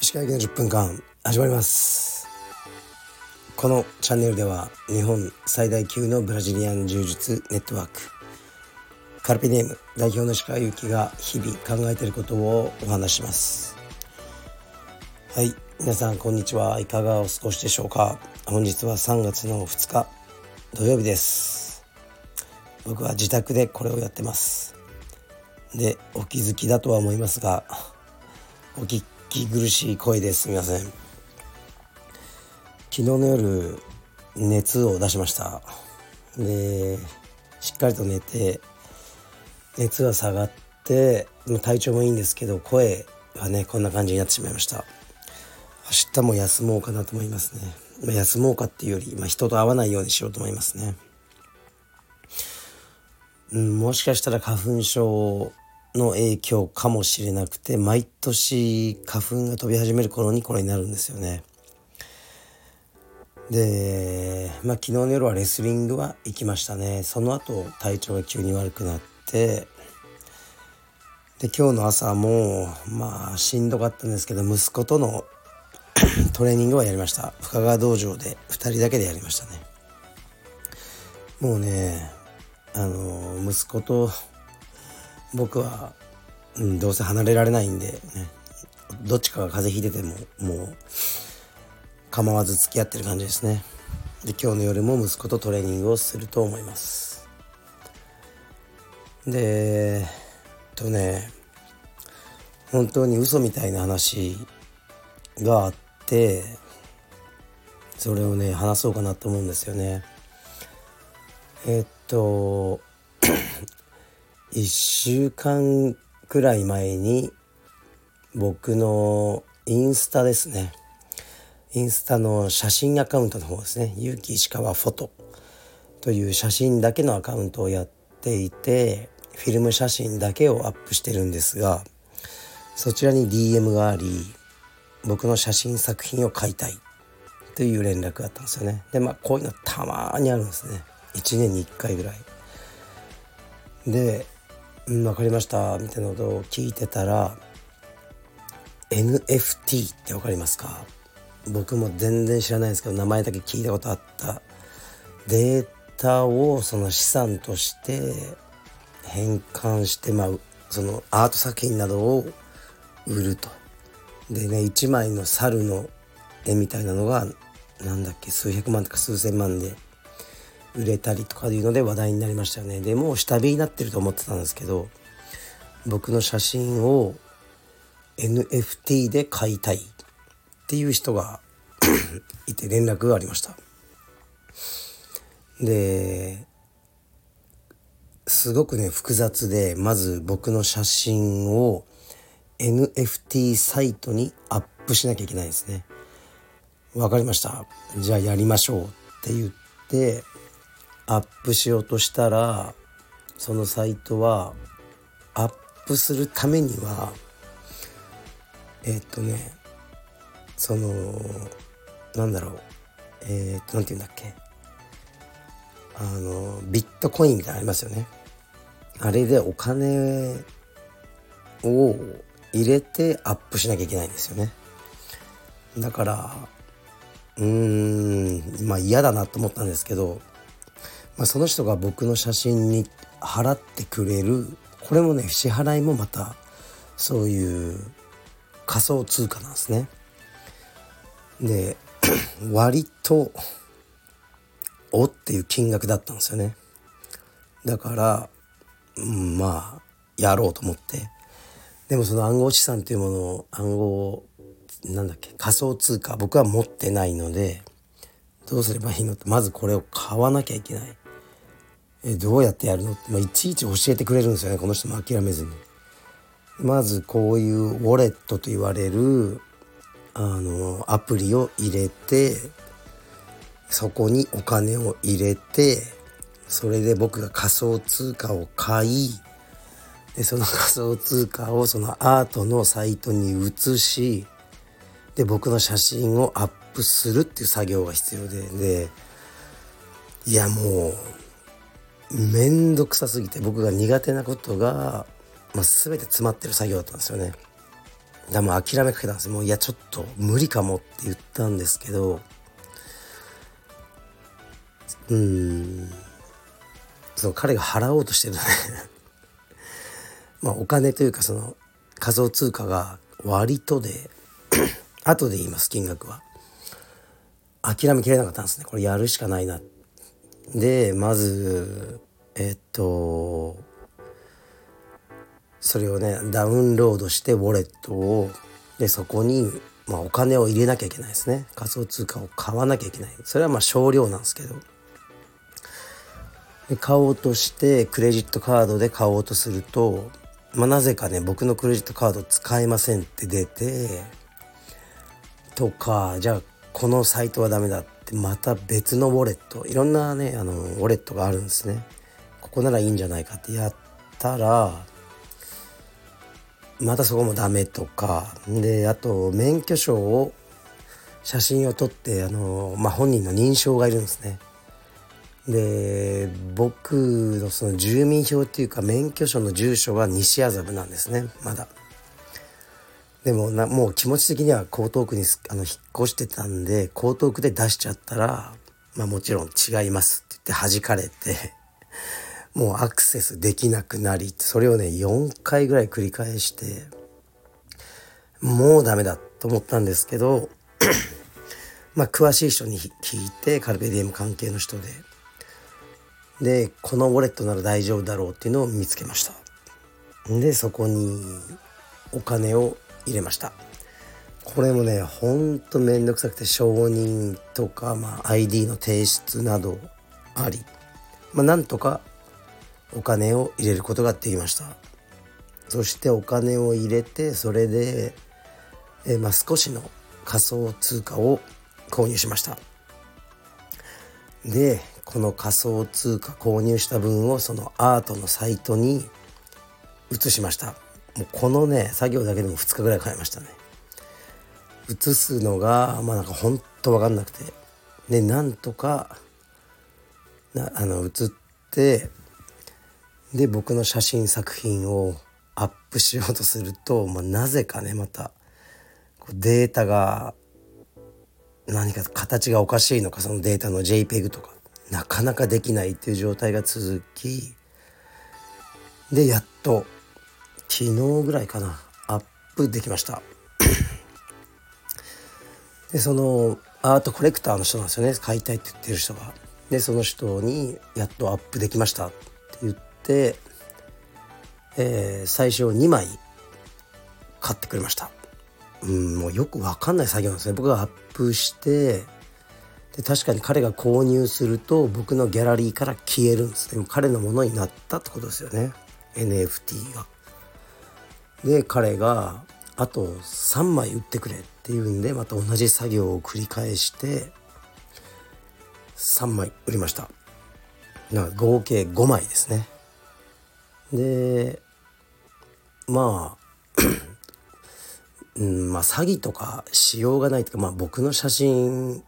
石川県の10分間始まります。このチャンネルでは日本最大級のブラジリアン柔術ネットワーク。カルピネーム代表の石川祐希が日々考えていることをお話します。はい皆さんこんにちは。いかがお過ごしでしょうか。本日は3月の2日土曜日です。僕は自宅でこれをやってます。でお気づきだとは思いますがお聞き苦しい声です。みません。昨日の夜熱を出しました。でしっかりと寝て熱は下がって体調もいいんですけど声はねこんな感じになってしまいました。明日も休もうかなと思いますね、休もうかっていうより、まあ、人と会わないようにしようと思いますね。うん、もしかしたら花粉症の影響かもしれなくて毎年花粉が飛び始める頃にこれになるんですよね。で、まあ、昨日の夜はレスリングは行きましたね。その後体調が急に悪くなってで今日の朝もまあしんどかったんですけど息子との トレーニングはやりました。深川道場で2人だけでやりましたね。もうねあの息子と僕は、うん、どうせ離れられないんでねどっちかが風邪ひいててももう構わず付き合ってる感じですね。で今日の夜も息子とトレーニングをすると思います。でえっとね本当に嘘みたいな話があってそれをね話そうかなと思うんですよね。えっと 1週間くらい前に僕のインスタですね。インスタの写真アカウントの方ですね。結城石川フォトという写真だけのアカウントをやっていてフィルム写真だけをアップしてるんですがそちらに DM があり僕の写真作品を買いたいという連絡があったんですよね。でまあこういうのたまにあるんですね。1年に1回ぐらい。でうん分かりましたみたいなことを聞いてたら NFT って分かりますか？僕も全然知らないんですけど名前だけ聞いたことあった。データをその資産として変換してまあそのアート作品などを売ると。でね1枚の猿の絵みたいなのがなんだっけ数百万とか数千万で売れたりとかいうので話題になりましたよね。でもう下火になってると思ってたんですけど僕の写真を NFT で買いたいっていう人が いて連絡がありました。ですごくね複雑でまず僕の写真を NFT サイトにアップしなきゃいけないですね。わかりました。じゃあやりましょうって言ってアップしようとしたらそのサイトはアップするためにはえー、っとねそのなんだろうえー、っと何て言うんだっけ。あのビットコインみたいなのありますよね。あれでお金を入れてアップしなきゃいけないんですよね。だからうーんまあ嫌だなと思ったんですけどまあ、その人が僕の写真に払ってくれるこれもね支払いもまたそういう仮想通貨なんですね。で 割とおっていう金額だったんですよね。だから、うん、まあやろうと思ってでもその暗号資産っていうものを暗号なんだっけ仮想通貨僕は持ってないのでどうすればいいのってまずこれを買わなきゃいけないえどうやってやるの？って、まあ、いちいち教えてくれるんですよねこの人も諦めずに。まずこういうウォレットと言われるあのアプリを入れてそこにお金を入れてそれで僕が仮想通貨を買いでその仮想通貨をそのアートのサイトに移しで僕の写真をアップするっていう作業が必要ででいやもう面倒くさすぎて僕が苦手なことが、まあ、全て詰まってる作業だったんですよね。でも諦めかけたんです。もういやちょっと無理かもって言ったんですけどうん。そう彼が払おうとしてるね まあお金というかその仮想通貨が割とで 後で言います金額は。諦めきれなかったんですね。これやるしかないなでまずえっとそれをねダウンロードしてウォレットをでそこに、まあ、お金を入れなきゃいけないですね。仮想通貨を買わなきゃいけない。それはまあ少量なんですけど。で買おうとしてクレジットカードで買おうとすると、まあ、なぜかね僕のクレジットカード使えませんって出てとかじゃあこのサイトはダメだ。ってまた別のウォレット。いろんなねあのウォレットがあるんですね。ここならいいんじゃないかってやったらまたそこもダメとか。であと免許証を写真を撮ってあの、まあ、本人の認証がいるんですね。で僕のその住民票っていうか免許証の住所が西麻布なんですね。まだ。でもなもう気持ち的には江東区にあの引っ越してたんで江東区で出しちゃったらまあもちろん違いますって言って弾かれて もうアクセスできなくなりそれをね4回ぐらい繰り返してもうダメだと思ったんですけど まあ詳しい人に聞いてカルペディエム関係の人で。でこのウォレットなら大丈夫だろうっていうのを見つけました。でそこにお金を入れました。これもねほんとめんどくさくて承認とか、まあ、ID の提出などあり、まあ、なんとかお金を入れることができました。そしてお金を入れてそれで、えまあ、少しの仮想通貨を購入しました。でこの仮想通貨購入した分をそのアートのサイトに移しました。もうこのね作業だけでも2日ぐらいかかりましたね。移すのがまあなんかほんと分かんなくて。でなんとかなあの移ってで僕の写真作品をアップしようとすると、まあ、なぜかねまたデータが何か形がおかしいのかそのデータの JPEG とかなかなかできないっていう状態が続きでやっと昨日ぐらいかな。アップできました。でそのアートコレクターの人なんですよね。買いたいって言ってる人が。でその人に「やっとアップできました」って言って、えー、最初2枚買ってくれました。うんもうよく分かんない作業なんですね。僕がアップしてで確かに彼が購入すると僕のギャラリーから消えるんですね。彼のものになったってことですよね。NFT が。で彼があと3枚売ってくれっていうんでまた同じ作業を繰り返して3枚売りましただから合計5枚ですねでまあ うん、まあ詐欺とかしようがないというか、まあ、僕の写真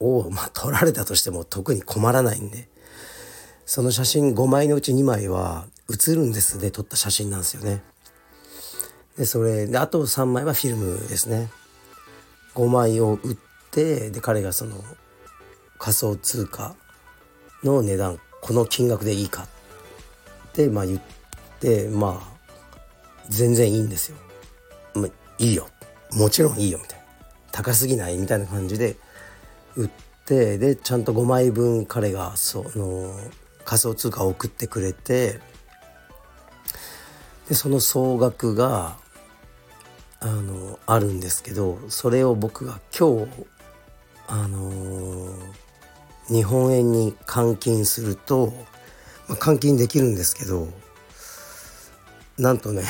を、まあ、撮られたとしても特に困らないんでその写真5枚のうち2枚は写るんですで撮った写真なんですよね。でそれであと3枚はフィルムですね。5枚を売ってで彼がその仮想通貨の値段この金額でいいかってまあ言ってまあ全然いいんですよ。まあ、いいよもちろんいいよみたいな高すぎないみたいな感じで売ってでちゃんと5枚分彼がその仮想通貨を送ってくれてでその総額があのあるんですけどそれを僕が今日あの日本円に換金すると、まあ、換金できるんですけどなんとね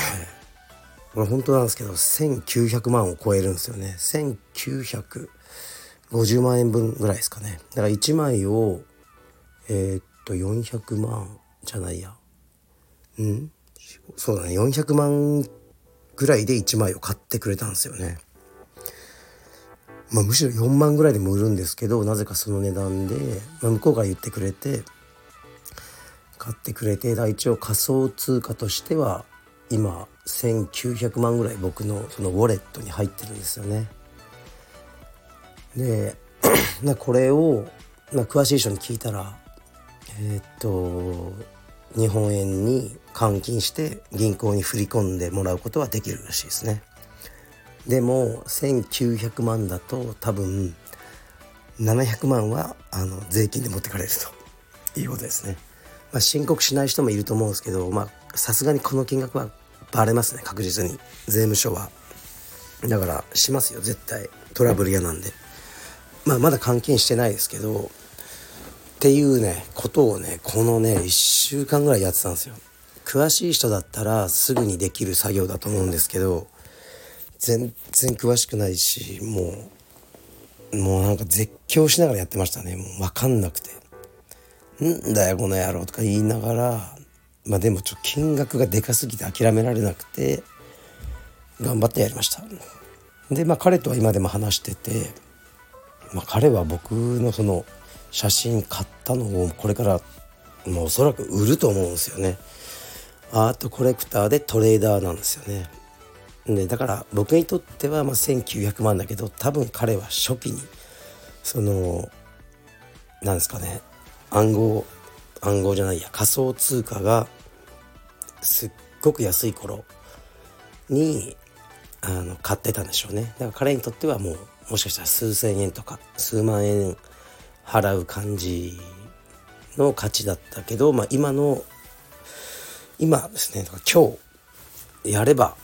これ本当なんですけど1900万を超えるんですよね。1950万円分ぐらいですかね。だから1枚をえー、っと400万じゃないや。うん？そうだね。400万ぐらいで1枚を買ってくれたんですよねまあ、むしろ4万ぐらいでも売るんですけどなぜかその値段で、まあ、向こうから言ってくれて買ってくれて一応仮想通貨としては今1900万ぐらい僕のそのウォレットに入ってるんですよね。で これを詳しい人に聞いたらえー、っと日本円に換金して銀行に振り込んでもらうことはできるらしいですね。でも1900万だと多分700万はあの税金で持ってかれるということですね。まあ、申告しない人もいると思うんですけどさすがにこの金額はバレますね確実に税務署は。だからしますよ絶対トラブル嫌なんで。まあまだ換金してないですけどっていうねことをねこのね1週間ぐらいやってたんですよ。詳しい人だったらすぐにできる作業だと思うんですけど全然詳しくないしもうもうなんか絶叫しながらやってましたね。もう分かんなくて「んだよこの野郎」とか言いながらまあでもちょっと金額がでかすぎて諦められなくて頑張ってやりました。でまあ彼とは今でも話してて、まあ、彼は僕のその写真買ったのをこれからもうおそらく売ると思うんですよね。アートコレクターでトレーダーなんですよね。でだから僕にとってはま1900万だけど多分彼は初期にそのなんですかね暗号暗号じゃないや仮想通貨がすっごく安い頃にあの買ってたんでしょうね。だから彼にとってはもうもしかしたら数千円とか数万円払う感じの価値だったけど、まあ、今の今ですね今日やれば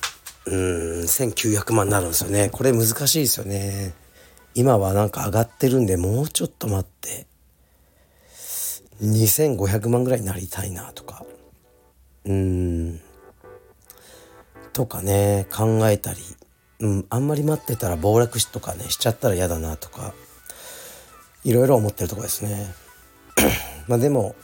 うん1900万になるんですよね。これ難しいですよね。今はなんか上がってるんでもうちょっと待って。2500万ぐらいになりたいなとか。うん。とかね考えたり、うん、あんまり待ってたら暴落しとかねしちゃったら嫌だなとか。いろいろ思ってるとこですね。まあでも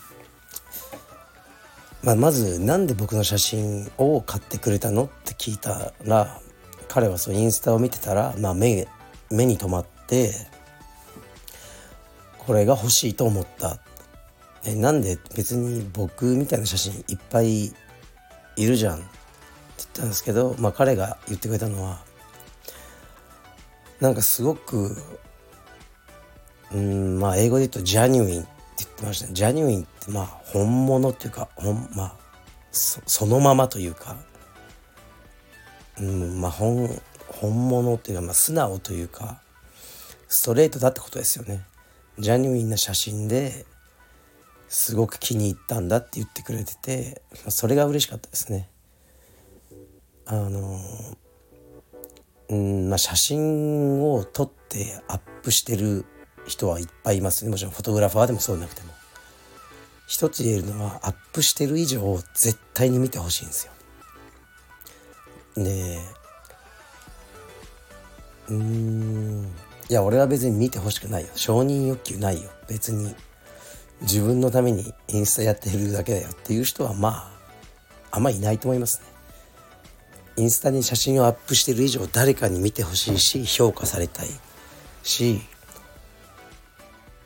まあ、まずなんで僕の写真を買ってくれたのって聞いたら彼はそのインスタを見てたら、まあ目、目に留まってこれが欲しいと思った。えなんで別に僕みたいな写真いっぱいいるじゃんって言ったんですけど、まあ、彼が言ってくれたのはなんかすごくうんまあ英語で言うとジャニュインって言ってましたジャニュインってまあ本物っていうかほんまあそのままというかうんまあ本本物っていうか、まあ、素直というかストレートだってことですよね。ジャニュインな写真ですごく気に入ったんだって言ってくれてて、まあ、それが嬉しかったですね。あのうんまあ写真を撮ってアップしてる人はいっぱいいます。もちろんフォトグラファーでもそうなくても。一つ言えるのはアップしてる以上絶対に見てほしいんですよ。でうーん。いや俺は別に見てほしくないよ。承認欲求ないよ。別に自分のためにインスタやってるだけだよっていう人はまああんまいないと思いますね。インスタに写真をアップしてる以上誰かに見てほしいし評価されたいし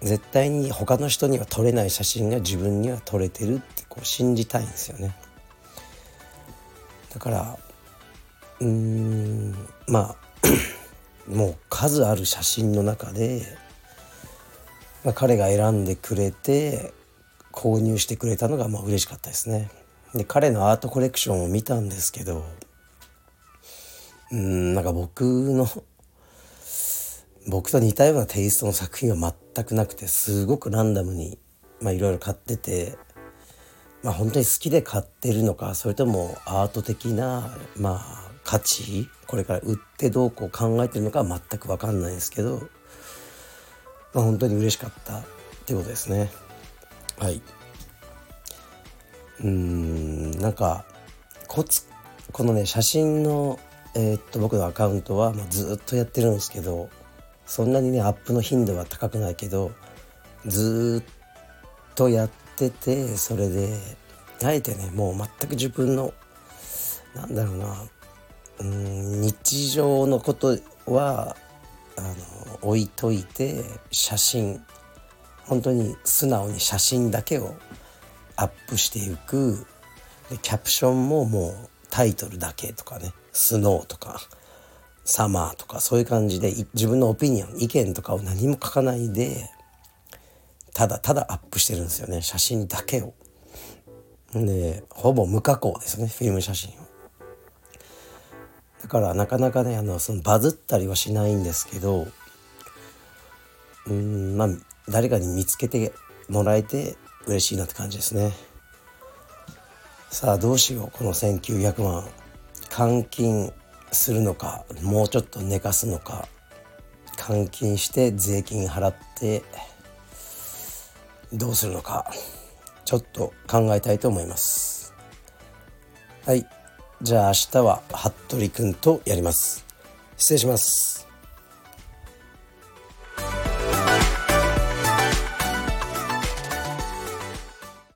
絶対に他の人には撮れない写真が自分には撮れてるってこう信じたいんですよね。だからうーんまあ もう数ある写真の中で、まあ、彼が選んでくれて購入してくれたのがまあ嬉しかったですね。で彼のアートコレクションを見たんですけどうんなんか僕の僕と似たようなテイストの作品は全くなくてすごくランダムにいろいろ買ってて、まあ、本当に好きで買ってるのかそれともアート的な、まあ、価値これから売ってどうこう考えてるのかは全く分かんないですけど、まあ、本当に嬉しかったってことですね。はいうんなんかコツこのね写真の、えー、っと僕のアカウントは、まあ、ずっとやってるんですけどそんなにねアップの頻度は高くないけどずっとやっててそれであえてねもう全く自分のなんだろうなうん日常のことはあの置いといて写真本当に素直に写真だけをアップしていく。でキャプションももうタイトルだけとかねスノーとかサマーとかそういう感じで自分のオピニオン意見とかを何も書かないでただただアップしてるんですよね写真だけを。でほぼ無加工ですねフィルム写真を。だからなかなかねあのそのバズったりはしないんですけどうんまあ誰かに見つけてもらえて嬉しいなって感じですね。さあどうしようこの1900万換金するのかもうちょっと寝かすのか換金して税金払ってどうするのかちょっと考えたいと思います。はい。じゃあ明日は服部くんとやります。失礼します。